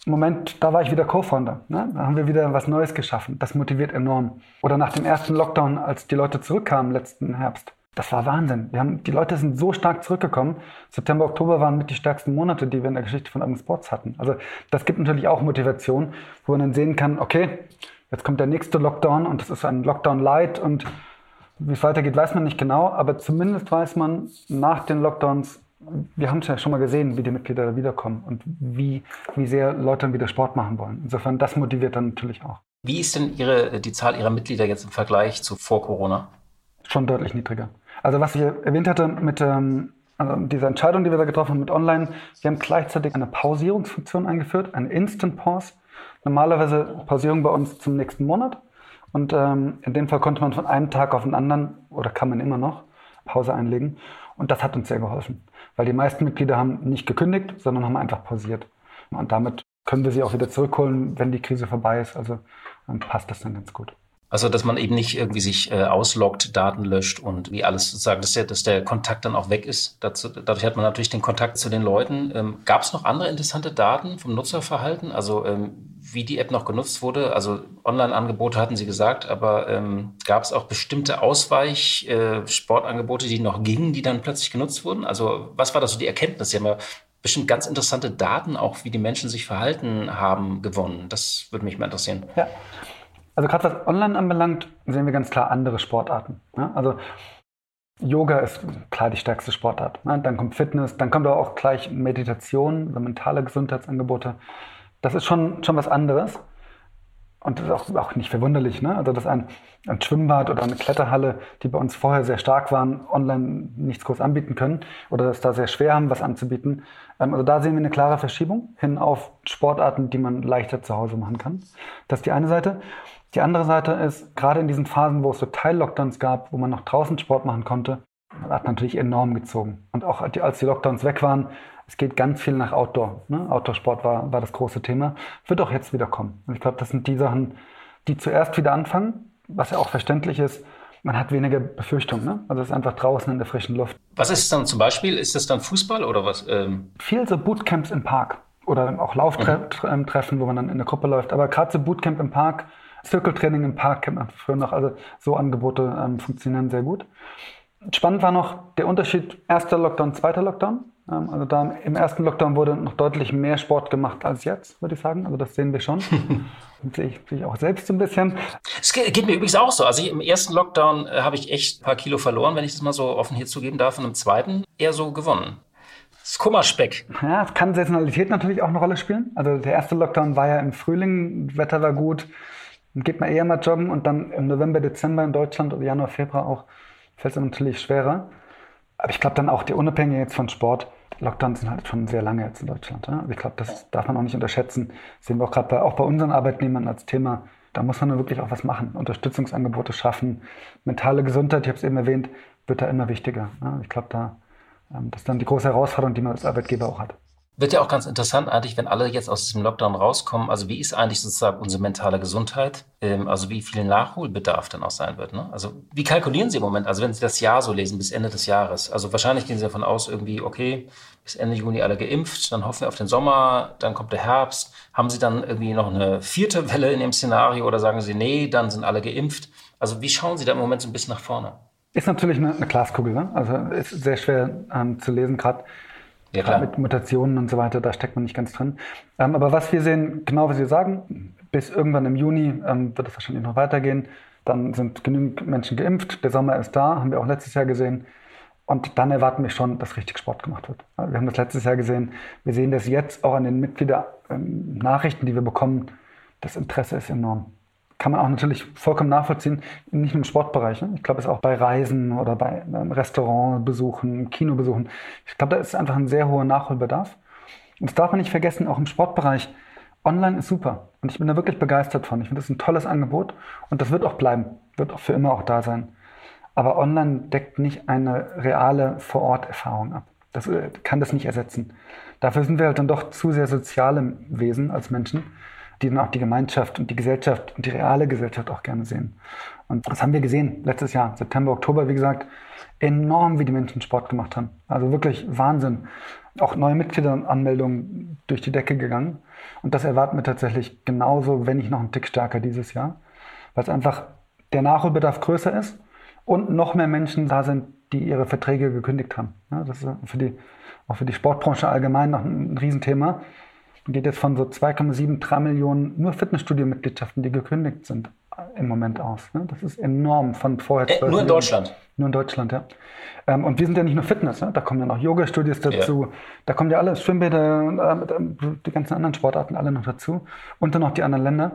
Moment, da war ich wieder Co-Founder. Ne? Da haben wir wieder was Neues geschaffen. Das motiviert enorm. Oder nach dem ersten Lockdown, als die Leute zurückkamen letzten Herbst. Das war Wahnsinn. Wir haben, die Leute sind so stark zurückgekommen. September, Oktober waren mit die stärksten Monate, die wir in der Geschichte von Urban Sports hatten. Also das gibt natürlich auch Motivation, wo man dann sehen kann, okay, jetzt kommt der nächste Lockdown und das ist ein Lockdown Light und wie es weitergeht, weiß man nicht genau, aber zumindest weiß man nach den Lockdowns, wir haben es ja schon mal gesehen, wie die Mitglieder da wiederkommen und wie, wie sehr Leute dann wieder Sport machen wollen. Insofern, das motiviert dann natürlich auch. Wie ist denn Ihre, die Zahl Ihrer Mitglieder jetzt im Vergleich zu vor Corona? Schon deutlich niedriger. Also was ich erwähnt hatte mit ähm, also dieser Entscheidung, die wir da getroffen haben mit Online, wir haben gleichzeitig eine Pausierungsfunktion eingeführt, eine Instant Pause. Normalerweise Pausierung bei uns zum nächsten Monat. Und ähm, in dem Fall konnte man von einem Tag auf den anderen, oder kann man immer noch, Pause einlegen. Und das hat uns sehr geholfen, weil die meisten Mitglieder haben nicht gekündigt, sondern haben einfach pausiert. Und damit können wir sie auch wieder zurückholen, wenn die Krise vorbei ist. Also dann passt das dann ganz gut. Also, dass man eben nicht irgendwie sich äh, ausloggt, Daten löscht und wie alles sozusagen, dass der, dass der Kontakt dann auch weg ist. Dazu, dadurch hat man natürlich den Kontakt zu den Leuten. Ähm, Gab es noch andere interessante Daten vom Nutzerverhalten? Also, ähm, wie die App noch genutzt wurde? Also, Online-Angebote hatten Sie gesagt, aber ähm, gab es auch bestimmte Ausweich-Sportangebote, äh, die noch gingen, die dann plötzlich genutzt wurden? Also, was war da so die Erkenntnis? Sie haben ja bestimmt ganz interessante Daten, auch wie die Menschen sich verhalten haben, gewonnen. Das würde mich mal interessieren. Ja. Also gerade was Online anbelangt, sehen wir ganz klar andere Sportarten. Ne? Also Yoga ist klar die stärkste Sportart. Ne? Dann kommt Fitness, dann kommt aber auch gleich Meditation, mentale Gesundheitsangebote. Das ist schon, schon was anderes. Und das ist auch, auch nicht verwunderlich. Ne? Also dass ein, ein Schwimmbad oder eine Kletterhalle, die bei uns vorher sehr stark waren, online nichts groß anbieten können oder dass da sehr schwer haben, was anzubieten. Ähm, also da sehen wir eine klare Verschiebung hin auf Sportarten, die man leichter zu Hause machen kann. Das ist die eine Seite. Die andere Seite ist, gerade in diesen Phasen, wo es so Teil-Lockdowns gab, wo man noch draußen Sport machen konnte, hat natürlich enorm gezogen. Und auch als die Lockdowns weg waren, es geht ganz viel nach Outdoor. Ne? Outdoor-Sport war, war das große Thema. Wird auch jetzt wieder kommen. Und ich glaube, das sind die Sachen, die zuerst wieder anfangen, was ja auch verständlich ist. Man hat weniger Befürchtungen. Ne? Also es ist einfach draußen in der frischen Luft. Was ist es dann zum Beispiel? Ist das dann Fußball oder was? Ähm Viel so Bootcamps im Park oder auch Lauftreffen, mhm. wo man dann in der Gruppe läuft. Aber gerade so Bootcamp im Park, Circle-Training im Park kennt man früher noch. Also so Angebote ähm, funktionieren sehr gut. Spannend war noch der Unterschied erster Lockdown, zweiter Lockdown. Ähm, also da im ersten Lockdown wurde noch deutlich mehr Sport gemacht als jetzt, würde ich sagen. Also das sehen wir schon. sehe ich, sehe ich auch selbst ein bisschen. Es geht, geht, mir übrigens auch so. Also ich, im ersten Lockdown äh, habe ich echt ein paar Kilo verloren, wenn ich das mal so offen hier zugeben darf. Und im zweiten eher so gewonnen. Das Kummerspeck. Ja, es kann Saisonalität natürlich auch eine Rolle spielen. Also der erste Lockdown war ja im Frühling, Wetter war gut, dann geht man eher mal joggen und dann im November, Dezember in Deutschland oder Januar, Februar auch fällt es natürlich schwerer. Aber ich glaube dann auch, die unabhängig jetzt von Sport, Lockdowns sind halt schon sehr lange jetzt in Deutschland. Ja? Also ich glaube, das darf man auch nicht unterschätzen. Das sehen wir auch gerade bei, auch bei unseren Arbeitnehmern als Thema. Da muss man dann wirklich auch was machen, Unterstützungsangebote schaffen. Mentale Gesundheit, ich habe es eben erwähnt, wird da immer wichtiger. Ja? Ich glaube, da, ähm, das ist dann die große Herausforderung, die man als Arbeitgeber auch hat. Wird ja auch ganz interessant eigentlich, wenn alle jetzt aus diesem Lockdown rauskommen. Also wie ist eigentlich sozusagen unsere mentale Gesundheit? Ähm, also wie viel Nachholbedarf dann auch sein wird. Ne? Also wie kalkulieren Sie im Moment? Also wenn Sie das Jahr so lesen bis Ende des Jahres. Also wahrscheinlich gehen Sie davon aus irgendwie, okay, bis Ende Juni alle geimpft, dann hoffen wir auf den Sommer, dann kommt der Herbst. Haben Sie dann irgendwie noch eine vierte Welle in dem Szenario oder sagen Sie, nee, dann sind alle geimpft? Also wie schauen Sie da im Moment so ein bisschen nach vorne? Ist natürlich eine, eine Glaskugel, ne? also ist sehr schwer ähm, zu lesen gerade. Ja, klar. Mit Mutationen und so weiter, da steckt man nicht ganz drin. Ähm, aber was wir sehen, genau wie Sie sagen, bis irgendwann im Juni ähm, wird es wahrscheinlich noch weitergehen. Dann sind genügend Menschen geimpft. Der Sommer ist da, haben wir auch letztes Jahr gesehen. Und dann erwarten wir schon, dass richtig Sport gemacht wird. Wir haben das letztes Jahr gesehen. Wir sehen das jetzt auch an den Mitglieder-Nachrichten, die wir bekommen. Das Interesse ist enorm kann man auch natürlich vollkommen nachvollziehen, nicht nur im Sportbereich. Ne? Ich glaube, es ist auch bei Reisen oder bei ähm, Restaurantbesuchen, Kinobesuchen. Ich glaube, da ist einfach ein sehr hoher Nachholbedarf. Und das darf man nicht vergessen, auch im Sportbereich. Online ist super. Und ich bin da wirklich begeistert von. Ich finde das ein tolles Angebot. Und das wird auch bleiben. Wird auch für immer auch da sein. Aber online deckt nicht eine reale Vor-Ort-Erfahrung ab. Das äh, kann das nicht ersetzen. Dafür sind wir halt dann doch zu sehr soziale Wesen als Menschen die dann auch die Gemeinschaft und die Gesellschaft und die reale Gesellschaft auch gerne sehen. Und das haben wir gesehen letztes Jahr, September, Oktober, wie gesagt, enorm, wie die Menschen Sport gemacht haben. Also wirklich Wahnsinn. Auch neue Mitgliederanmeldungen durch die Decke gegangen. Und das erwarten wir tatsächlich genauso, wenn nicht noch einen Tick stärker dieses Jahr, weil es einfach der Nachholbedarf größer ist und noch mehr Menschen da sind, die ihre Verträge gekündigt haben. Ja, das ist für die, auch für die Sportbranche allgemein noch ein Riesenthema geht jetzt von so 2,7, 3 Millionen nur Fitnessstudio-Mitgliedschaften, die gekündigt sind, im Moment aus. Ne? Das ist enorm von vorher. Äh, nur in Deutschland? Nur in Deutschland, ja. Ähm, und wir sind ja nicht nur Fitness, ne? da kommen ja noch Yoga-Studios dazu, ja. da kommen ja alle Schwimmbäder, äh, die ganzen anderen Sportarten alle noch dazu und dann noch die anderen Länder.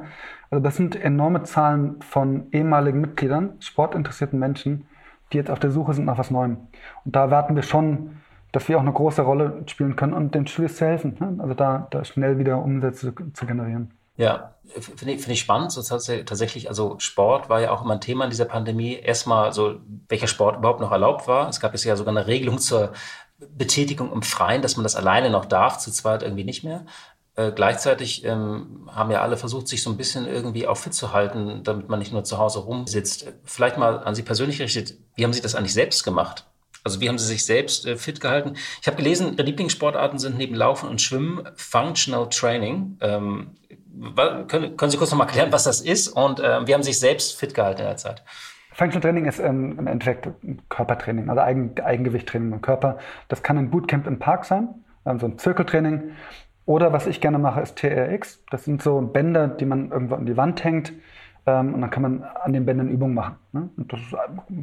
Also das sind enorme Zahlen von ehemaligen Mitgliedern, sportinteressierten Menschen, die jetzt auf der Suche sind nach was Neuem. Und da erwarten wir schon dass wir auch eine große Rolle spielen können und den Studios zu helfen. Ne? Also da, da schnell wieder Umsätze zu generieren. Ja, finde ich, find ich spannend. So tatsächlich, also Sport war ja auch immer ein Thema in dieser Pandemie. Erstmal so, welcher Sport überhaupt noch erlaubt war. Es gab jetzt ja sogar eine Regelung zur Betätigung im Freien, dass man das alleine noch darf, zu zweit irgendwie nicht mehr. Äh, gleichzeitig ähm, haben ja alle versucht, sich so ein bisschen irgendwie auch fit zu halten, damit man nicht nur zu Hause rumsitzt. Vielleicht mal an Sie persönlich gerichtet, wie haben Sie das eigentlich selbst gemacht? Also wie haben Sie sich selbst äh, fit gehalten? Ich habe gelesen, Ihre Lieblingssportarten sind neben Laufen und Schwimmen Functional Training. Ähm, können, können, Sie kurz noch mal erklären, was das ist und äh, wie haben Sie sich selbst fit gehalten in der Zeit? Functional Training ist ähm, im Endeffekt Körpertraining, also Eigen, Eigengewichttraining im Körper. Das kann ein Bootcamp im Park sein, also ein Zirkeltraining. Oder was ich gerne mache, ist TRX. Das sind so Bänder, die man irgendwo an die Wand hängt ähm, und dann kann man an den Bändern Übungen machen. Ne? Das ist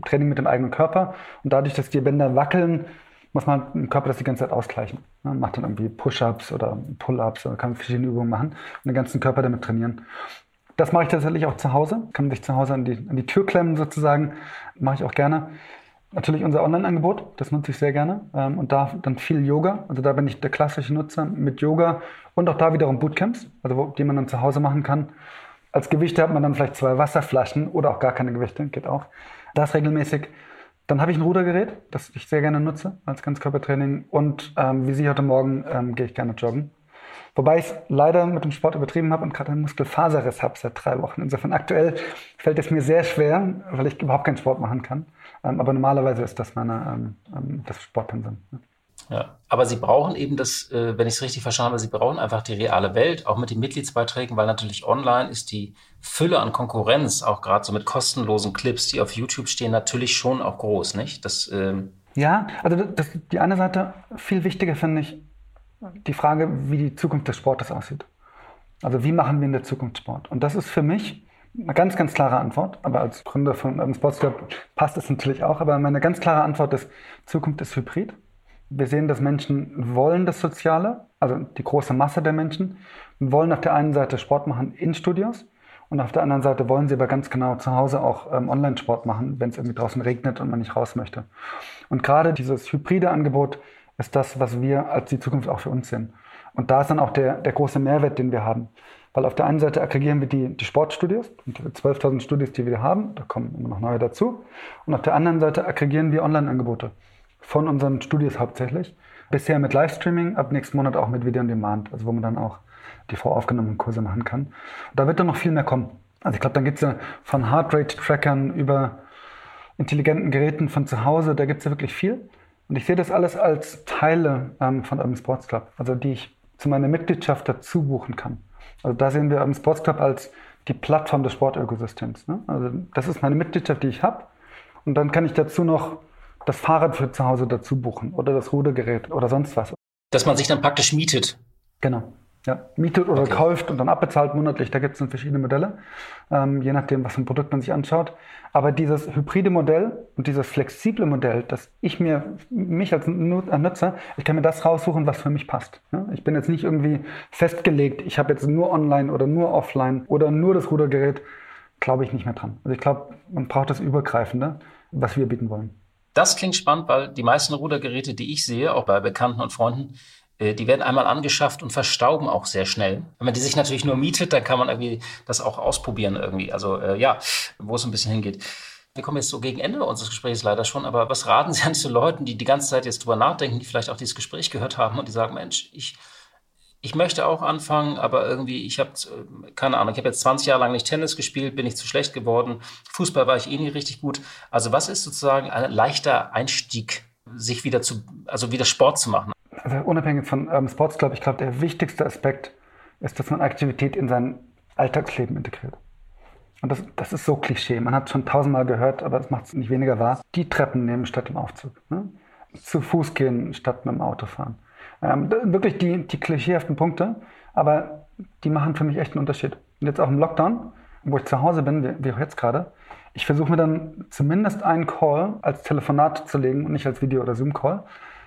Training mit dem eigenen Körper. Und dadurch, dass die Bänder wackeln, muss man im Körper das die ganze Zeit ausgleichen. Ne? Macht dann irgendwie Push-Ups oder Pull-Ups oder kann verschiedene Übungen machen und den ganzen Körper damit trainieren. Das mache ich tatsächlich auch zu Hause. Kann man sich zu Hause an die, an die Tür klemmen sozusagen. Mache ich auch gerne. Natürlich unser Online-Angebot, das nutze ich sehr gerne. Ähm, und da dann viel Yoga. Also da bin ich der klassische Nutzer mit Yoga und auch da wiederum Bootcamps, also wo, die man dann zu Hause machen kann. Als Gewichte hat man dann vielleicht zwei Wasserflaschen oder auch gar keine Gewichte, geht auch. Das regelmäßig. Dann habe ich ein Rudergerät, das ich sehr gerne nutze als Ganzkörpertraining. Und ähm, wie Sie heute Morgen ähm, gehe ich gerne joggen. Wobei ich leider mit dem Sport übertrieben habe und gerade einen Muskelfaserriss habe seit drei Wochen. Insofern aktuell fällt es mir sehr schwer, weil ich überhaupt keinen Sport machen kann. Ähm, aber normalerweise ist das meine ähm, ähm das Sportpensum. Ja. Aber sie brauchen eben das, äh, wenn ich es richtig verstanden habe, sie brauchen einfach die reale Welt, auch mit den Mitgliedsbeiträgen, weil natürlich online ist die Fülle an Konkurrenz, auch gerade so mit kostenlosen Clips, die auf YouTube stehen, natürlich schon auch groß, nicht? Das, ähm Ja, also das, die eine Seite, viel wichtiger finde ich die Frage, wie die Zukunft des Sportes aussieht. Also wie machen wir in der Zukunft Sport? Und das ist für mich eine ganz, ganz klare Antwort. Aber als Gründer von Urban Sports Club passt es natürlich auch. Aber meine ganz klare Antwort ist, Zukunft ist Hybrid. Wir sehen, dass Menschen wollen das Soziale, also die große Masse der Menschen, wollen auf der einen Seite Sport machen in Studios und auf der anderen Seite wollen sie aber ganz genau zu Hause auch ähm, Online-Sport machen, wenn es irgendwie draußen regnet und man nicht raus möchte. Und gerade dieses hybride Angebot ist das, was wir als die Zukunft auch für uns sehen. Und da ist dann auch der, der große Mehrwert, den wir haben. Weil auf der einen Seite aggregieren wir die, die Sportstudios, die 12.000 Studios, die wir haben, da kommen immer noch neue dazu. Und auf der anderen Seite aggregieren wir Online-Angebote von unseren Studios hauptsächlich. Bisher mit Livestreaming, ab nächsten Monat auch mit Video on Demand, also wo man dann auch die voraufgenommenen Kurse machen kann. Und da wird dann noch viel mehr kommen. Also ich glaube, dann gibt es ja von Heartrate-Trackern über intelligenten Geräten von zu Hause, da gibt es ja wirklich viel. Und ich sehe das alles als Teile ähm, von Urban Sports Club, also die ich zu meiner Mitgliedschaft dazu buchen kann. Also da sehen wir Urban Sports Club als die Plattform des Sportökosystems. Ne? Also das ist meine Mitgliedschaft, die ich habe. Und dann kann ich dazu noch das Fahrrad für zu Hause dazu buchen oder das Rudergerät oder sonst was. Dass man sich dann praktisch mietet. Genau. Ja, mietet oder okay. kauft und dann abbezahlt monatlich. Da gibt es dann verschiedene Modelle, ähm, je nachdem, was für ein Produkt man sich anschaut. Aber dieses hybride Modell und dieses flexible Modell, dass ich mir, mich als Nutzer, ich kann mir das raussuchen, was für mich passt. Ja? Ich bin jetzt nicht irgendwie festgelegt, ich habe jetzt nur online oder nur offline oder nur das Rudergerät, glaube ich nicht mehr dran. Also ich glaube, man braucht das Übergreifende, was wir bieten wollen. Das klingt spannend, weil die meisten Rudergeräte, die ich sehe, auch bei Bekannten und Freunden, äh, die werden einmal angeschafft und verstauben auch sehr schnell. Wenn man die sich natürlich nur mietet, dann kann man irgendwie das auch ausprobieren irgendwie. Also äh, ja, wo es ein bisschen hingeht. Wir kommen jetzt so gegen Ende unseres Gesprächs leider schon, aber was raten Sie an zu Leuten, die die ganze Zeit jetzt drüber nachdenken, die vielleicht auch dieses Gespräch gehört haben und die sagen, Mensch, ich, ich möchte auch anfangen, aber irgendwie, ich habe, äh, keine Ahnung, ich habe jetzt 20 Jahre lang nicht Tennis gespielt, bin ich zu schlecht geworden. Fußball war ich eh nie richtig gut. Also was ist sozusagen ein leichter Einstieg, sich wieder zu, also wieder Sport zu machen? also unabhängig von ähm, Sports Club, ich glaube, der wichtigste Aspekt ist, dass man Aktivität in sein Alltagsleben integriert. Und das, das ist so Klischee. Man hat es schon tausendmal gehört, aber es macht es nicht weniger wahr. Die Treppen nehmen statt im Aufzug. Ne? Zu Fuß gehen statt mit dem Auto fahren. Ähm, wirklich die, die klischeehaften Punkte, aber die machen für mich echt einen Unterschied. Und jetzt auch im Lockdown, wo ich zu Hause bin, wie, auch jetzt gerade, ich versuche mir dann zumindest einen Call als Telefonat zu legen und nicht als Video- oder Zoom-Call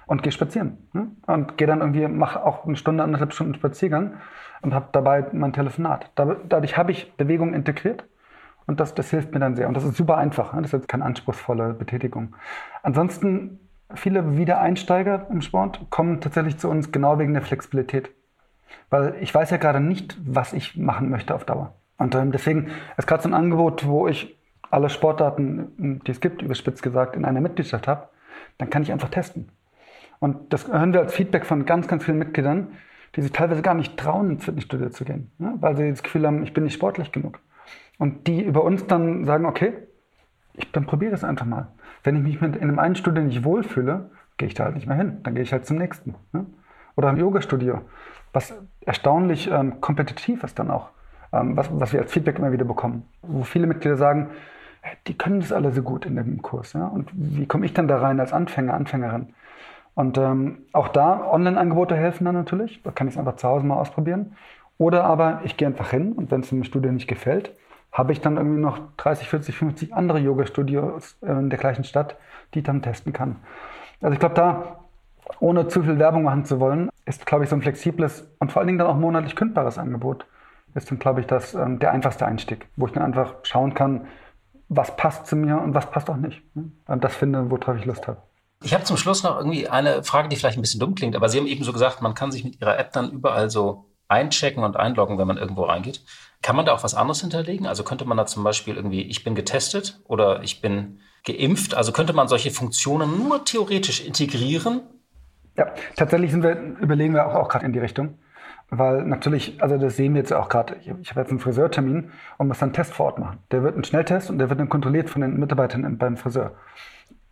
und gehe spazieren. Ne? Und gehe dann irgendwie, mache auch eine Stunde, anderthalb Stunden Spaziergang und habe dabei mein Telefonat. Dadurch habe ich Bewegung integriert und das, das hilft mir dann sehr. Und das ist super einfach. Ne? Das ist jetzt keine anspruchsvolle Betätigung. Ansonsten, viele Wiedereinsteiger im Sport kommen tatsächlich zu uns genau wegen der Flexibilität. Weil ich weiß ja gerade nicht, was ich machen möchte auf Dauer. Und ähm, deswegen ist gerade so ein Angebot, wo ich alle Sportdaten, die es gibt, überspitzt gesagt, in einer Mitgliedschaft habe, dann kann ich einfach testen. Und das hören wir als Feedback von ganz, ganz vielen Mitgliedern, die sich teilweise gar nicht trauen, ins Fitnessstudio zu gehen, ne? weil sie das Gefühl haben, ich bin nicht sportlich genug. Und die über uns dann sagen, okay, ich, dann probiere es einfach mal. Wenn ich mich mit in einem Studio nicht wohlfühle, gehe ich da halt nicht mehr hin. Dann gehe ich halt zum nächsten. Ne? Oder im Yoga-Studio, was erstaunlich ähm, kompetitiv ist dann auch, ähm, was, was wir als Feedback immer wieder bekommen. Wo viele Mitglieder sagen, die können das alle so gut in dem Kurs. Ja? Und wie komme ich dann da rein als Anfänger, Anfängerin? Und ähm, auch da Online-Angebote helfen dann natürlich. Da kann ich es einfach zu Hause mal ausprobieren. Oder aber ich gehe einfach hin und wenn es im Studio nicht gefällt, habe ich dann irgendwie noch 30, 40, 50 andere Yoga-Studios äh, in der gleichen Stadt, die ich dann testen kann. Also ich glaube, da, ohne zu viel Werbung machen zu wollen, ist, glaube ich, so ein flexibles und vor allen Dingen dann auch monatlich kündbares Angebot, ist dann, glaube ich, das, ähm, der einfachste Einstieg, wo ich dann einfach schauen kann, was passt zu mir und was passt auch nicht. Ne? Und das finde, worauf ich Lust habe. Ich habe zum Schluss noch irgendwie eine Frage, die vielleicht ein bisschen dumm klingt, aber Sie haben eben so gesagt, man kann sich mit Ihrer App dann überall so einchecken und einloggen, wenn man irgendwo reingeht. Kann man da auch was anderes hinterlegen? Also könnte man da zum Beispiel irgendwie, ich bin getestet oder ich bin geimpft? Also könnte man solche Funktionen nur theoretisch integrieren? Ja, tatsächlich sind wir, überlegen wir auch, auch gerade in die Richtung. Weil natürlich, also das sehen wir jetzt auch gerade, ich, ich habe jetzt einen Friseurtermin und muss dann einen Test vor Ort machen. Der wird ein Schnelltest und der wird dann kontrolliert von den Mitarbeitern beim Friseur.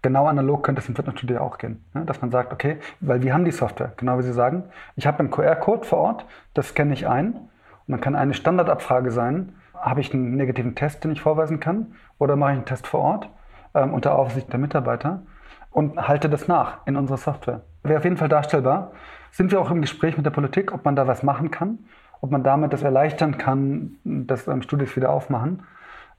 Genau analog könnte es im Fitnessstudio auch gehen. Ne? Dass man sagt, okay, weil wir haben die Software, genau wie Sie sagen. Ich habe einen QR-Code vor Ort, das scanne ich ein. Und dann kann eine Standardabfrage sein, habe ich einen negativen Test, den ich vorweisen kann, oder mache ich einen Test vor Ort ähm, unter Aufsicht der Mitarbeiter. und halte das nach in unserer Software. Wäre auf jeden Fall darstellbar. Sind wir auch im Gespräch mit der Politik, ob man da was machen kann, ob man damit das erleichtern kann, dass ähm, Studios wieder aufmachen.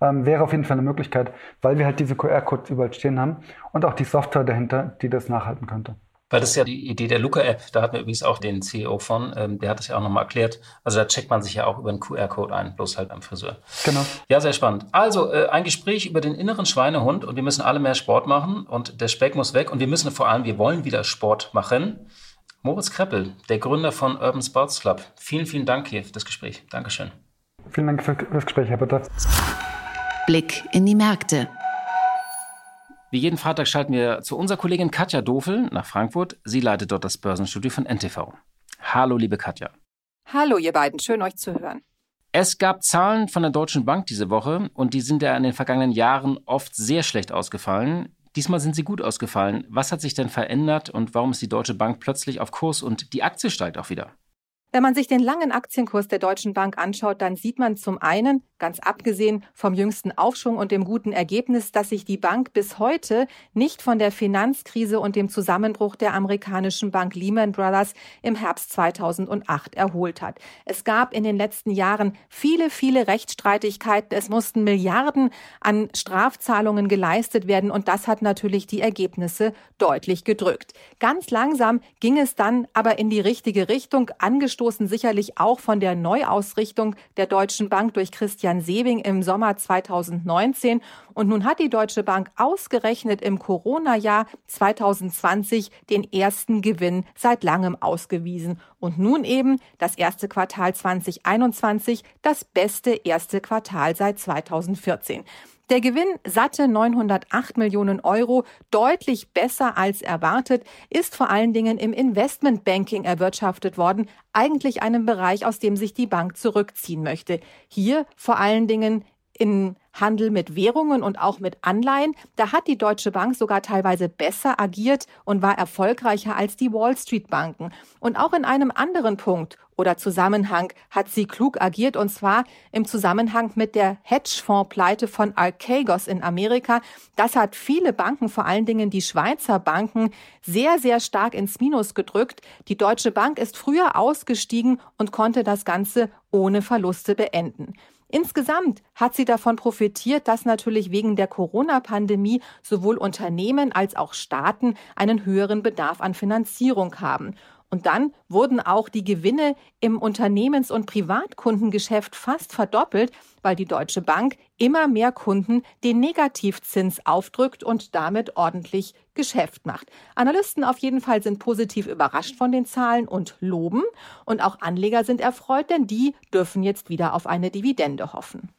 Ähm, wäre auf jeden Fall eine Möglichkeit, weil wir halt diese QR-Codes überall stehen haben und auch die Software dahinter, die das nachhalten könnte. Weil das ist ja die Idee der Luca-App, da hatten wir übrigens auch den CEO von, ähm, der hat das ja auch nochmal erklärt. Also da checkt man sich ja auch über einen QR-Code ein, bloß halt am Friseur. Genau. Ja, sehr spannend. Also äh, ein Gespräch über den inneren Schweinehund und wir müssen alle mehr Sport machen und der Speck muss weg und wir müssen vor allem, wir wollen wieder Sport machen. Moritz Kreppel, der Gründer von Urban Sports Club. Vielen, vielen Dank hier für das Gespräch. Dankeschön. Vielen Dank für das Gespräch, Herr Bitter. Blick in die Märkte. Wie jeden Freitag schalten wir zu unserer Kollegin Katja Dofel nach Frankfurt. Sie leitet dort das Börsenstudio von NTV. Hallo, liebe Katja. Hallo, ihr beiden. Schön, euch zu hören. Es gab Zahlen von der Deutschen Bank diese Woche und die sind ja in den vergangenen Jahren oft sehr schlecht ausgefallen. Diesmal sind sie gut ausgefallen. Was hat sich denn verändert und warum ist die Deutsche Bank plötzlich auf Kurs und die Aktie steigt auch wieder? Wenn man sich den langen Aktienkurs der Deutschen Bank anschaut, dann sieht man zum einen, ganz abgesehen vom jüngsten Aufschwung und dem guten Ergebnis, dass sich die Bank bis heute nicht von der Finanzkrise und dem Zusammenbruch der amerikanischen Bank Lehman Brothers im Herbst 2008 erholt hat. Es gab in den letzten Jahren viele, viele Rechtsstreitigkeiten. Es mussten Milliarden an Strafzahlungen geleistet werden und das hat natürlich die Ergebnisse deutlich gedrückt. Ganz langsam ging es dann aber in die richtige Richtung, angestoßen sicherlich auch von der Neuausrichtung der Deutschen Bank durch Christian Sebing im Sommer 2019. Und nun hat die Deutsche Bank ausgerechnet im Corona-Jahr 2020 den ersten Gewinn seit langem ausgewiesen. Und nun eben das erste Quartal 2021, das beste erste Quartal seit 2014. Der Gewinn satte 908 Millionen Euro, deutlich besser als erwartet, ist vor allen Dingen im Investmentbanking erwirtschaftet worden, eigentlich einem Bereich, aus dem sich die Bank zurückziehen möchte. Hier vor allen Dingen in Handel mit Währungen und auch mit Anleihen. Da hat die Deutsche Bank sogar teilweise besser agiert und war erfolgreicher als die Wall Street Banken. Und auch in einem anderen Punkt oder Zusammenhang hat sie klug agiert und zwar im Zusammenhang mit der Hedgefonds-Pleite von Archegos in Amerika. Das hat viele Banken, vor allen Dingen die Schweizer Banken, sehr, sehr stark ins Minus gedrückt. Die Deutsche Bank ist früher ausgestiegen und konnte das Ganze ohne Verluste beenden. Insgesamt hat sie davon profitiert, dass natürlich wegen der Corona-Pandemie sowohl Unternehmen als auch Staaten einen höheren Bedarf an Finanzierung haben. Und dann wurden auch die Gewinne im Unternehmens- und Privatkundengeschäft fast verdoppelt, weil die Deutsche Bank immer mehr Kunden den Negativzins aufdrückt und damit ordentlich Geschäft macht. Analysten auf jeden Fall sind positiv überrascht von den Zahlen und loben. Und auch Anleger sind erfreut, denn die dürfen jetzt wieder auf eine Dividende hoffen.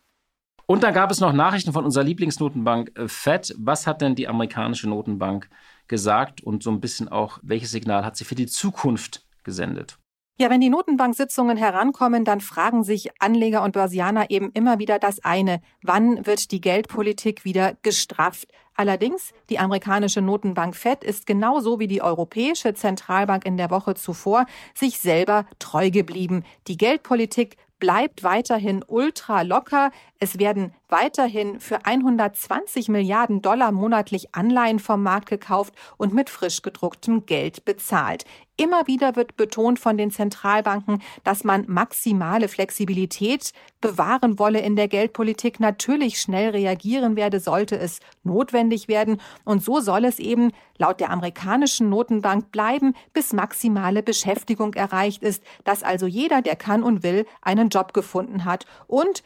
Und dann gab es noch Nachrichten von unserer Lieblingsnotenbank äh, Fed. Was hat denn die amerikanische Notenbank gesagt und so ein bisschen auch, welches Signal hat sie für die Zukunft gesendet? Ja, wenn die Notenbank-Sitzungen herankommen, dann fragen sich Anleger und Börsianer eben immer wieder das eine. Wann wird die Geldpolitik wieder gestrafft? Allerdings, die amerikanische Notenbank Fed ist genauso wie die Europäische Zentralbank in der Woche zuvor sich selber treu geblieben. Die Geldpolitik bleibt weiterhin ultra locker. Es werden weiterhin für 120 Milliarden Dollar monatlich Anleihen vom Markt gekauft und mit frisch gedrucktem Geld bezahlt. Immer wieder wird betont von den Zentralbanken, dass man maximale Flexibilität bewahren wolle in der Geldpolitik, natürlich schnell reagieren werde, sollte es notwendig werden. Und so soll es eben laut der amerikanischen Notenbank bleiben, bis maximale Beschäftigung erreicht ist, dass also jeder, der kann und will, einen Job gefunden hat und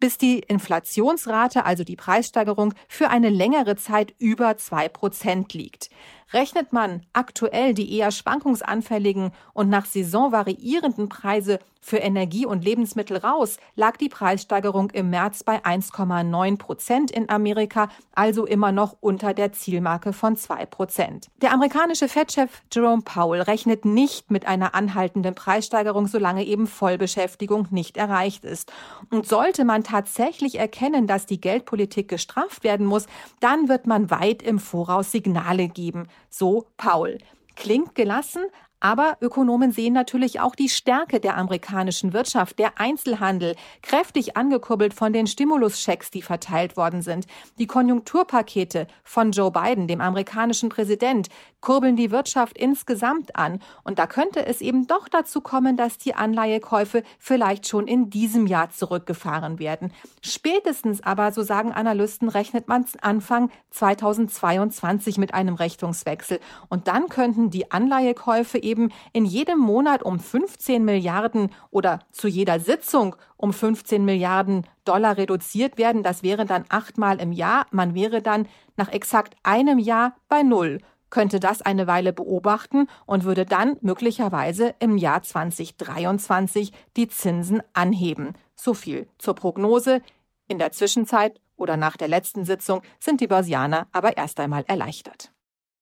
bis die Inflationsrate, also die Preissteigerung, für eine längere Zeit über zwei Prozent liegt. Rechnet man aktuell die eher schwankungsanfälligen und nach Saison variierenden Preise für Energie und Lebensmittel raus, lag die Preissteigerung im März bei 1,9 Prozent in Amerika, also immer noch unter der Zielmarke von 2 Prozent. Der amerikanische Fed-Chef Jerome Powell rechnet nicht mit einer anhaltenden Preissteigerung, solange eben Vollbeschäftigung nicht erreicht ist. Und sollte man tatsächlich erkennen, dass die Geldpolitik gestraft werden muss, dann wird man weit im Voraus Signale geben. So Paul. Klingt gelassen, Aber Ökonomen sehen natürlich auch die Stärke der amerikanischen Wirtschaft, der Einzelhandel, kräftig angekurbelt von den Stimuluschecks, die verteilt worden sind. Die Konjunkturpakete von Joe Biden, dem amerikanischen Präsident, kurbeln die Wirtschaft insgesamt an. Und da könnte es eben doch dazu kommen, dass die Anleihekäufe vielleicht schon in diesem Jahr zurückgefahren werden. Spätestens aber, so sagen Analysten, rechnet man Anfang 2022 mit einem Richtungswechsel. Und dann könnten die Anleihekäufe eben in jedem Monat um 15 Milliarden oder zu jeder Sitzung um 15 Milliarden Dollar reduziert werden. Das wäre dann achtmal im Jahr. Man wäre dann nach exakt einem Jahr bei Null könnte das eine Weile beobachten und würde dann möglicherweise im Jahr 2023 die Zinsen anheben. So viel zur Prognose. In der Zwischenzeit oder nach der letzten Sitzung sind die Börsianer aber erst einmal erleichtert.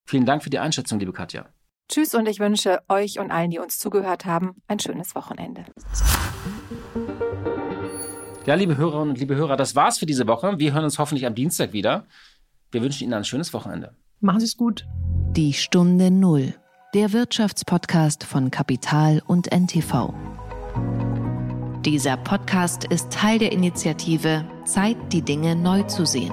Vielen Dank für die Einschätzung, liebe Katja. Tschüss und ich wünsche euch und allen, die uns zugehört haben, ein schönes Wochenende. Ja, liebe Hörerinnen und liebe Hörer, das war's für diese Woche. Wir hören uns hoffentlich am Dienstag wieder. Wir wünschen Ihnen ein schönes Wochenende. Machen Sie es gut. Die Stunde Null, der Wirtschaftspodcast von Kapital und NTV. Dieser Podcast ist Teil der Initiative Zeit, die Dinge neu zu sehen.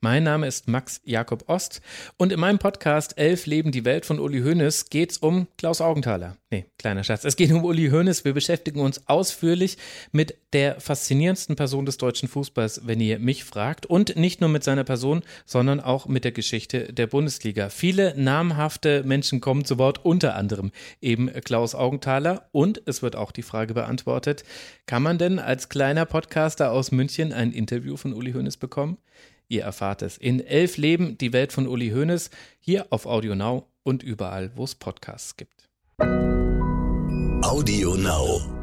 Mein Name ist Max Jakob Ost und in meinem Podcast Elf Leben die Welt von Uli Hoeneß geht es um Klaus Augenthaler. Nee, kleiner Schatz. Es geht um Uli Hoeneß. Wir beschäftigen uns ausführlich mit der faszinierendsten Person des deutschen Fußballs, wenn ihr mich fragt. Und nicht nur mit seiner Person, sondern auch mit der Geschichte der Bundesliga. Viele namhafte Menschen kommen zu Wort, unter anderem eben Klaus Augenthaler. Und es wird auch die Frage beantwortet, kann man denn als kleiner Podcaster aus München ein Interview von Uli Hoeneß bekommen? Ihr erfahrt es in Elf Leben, die Welt von Uli Hoeneß, hier auf Audio Now und überall, wo es Podcasts gibt. Audio Now.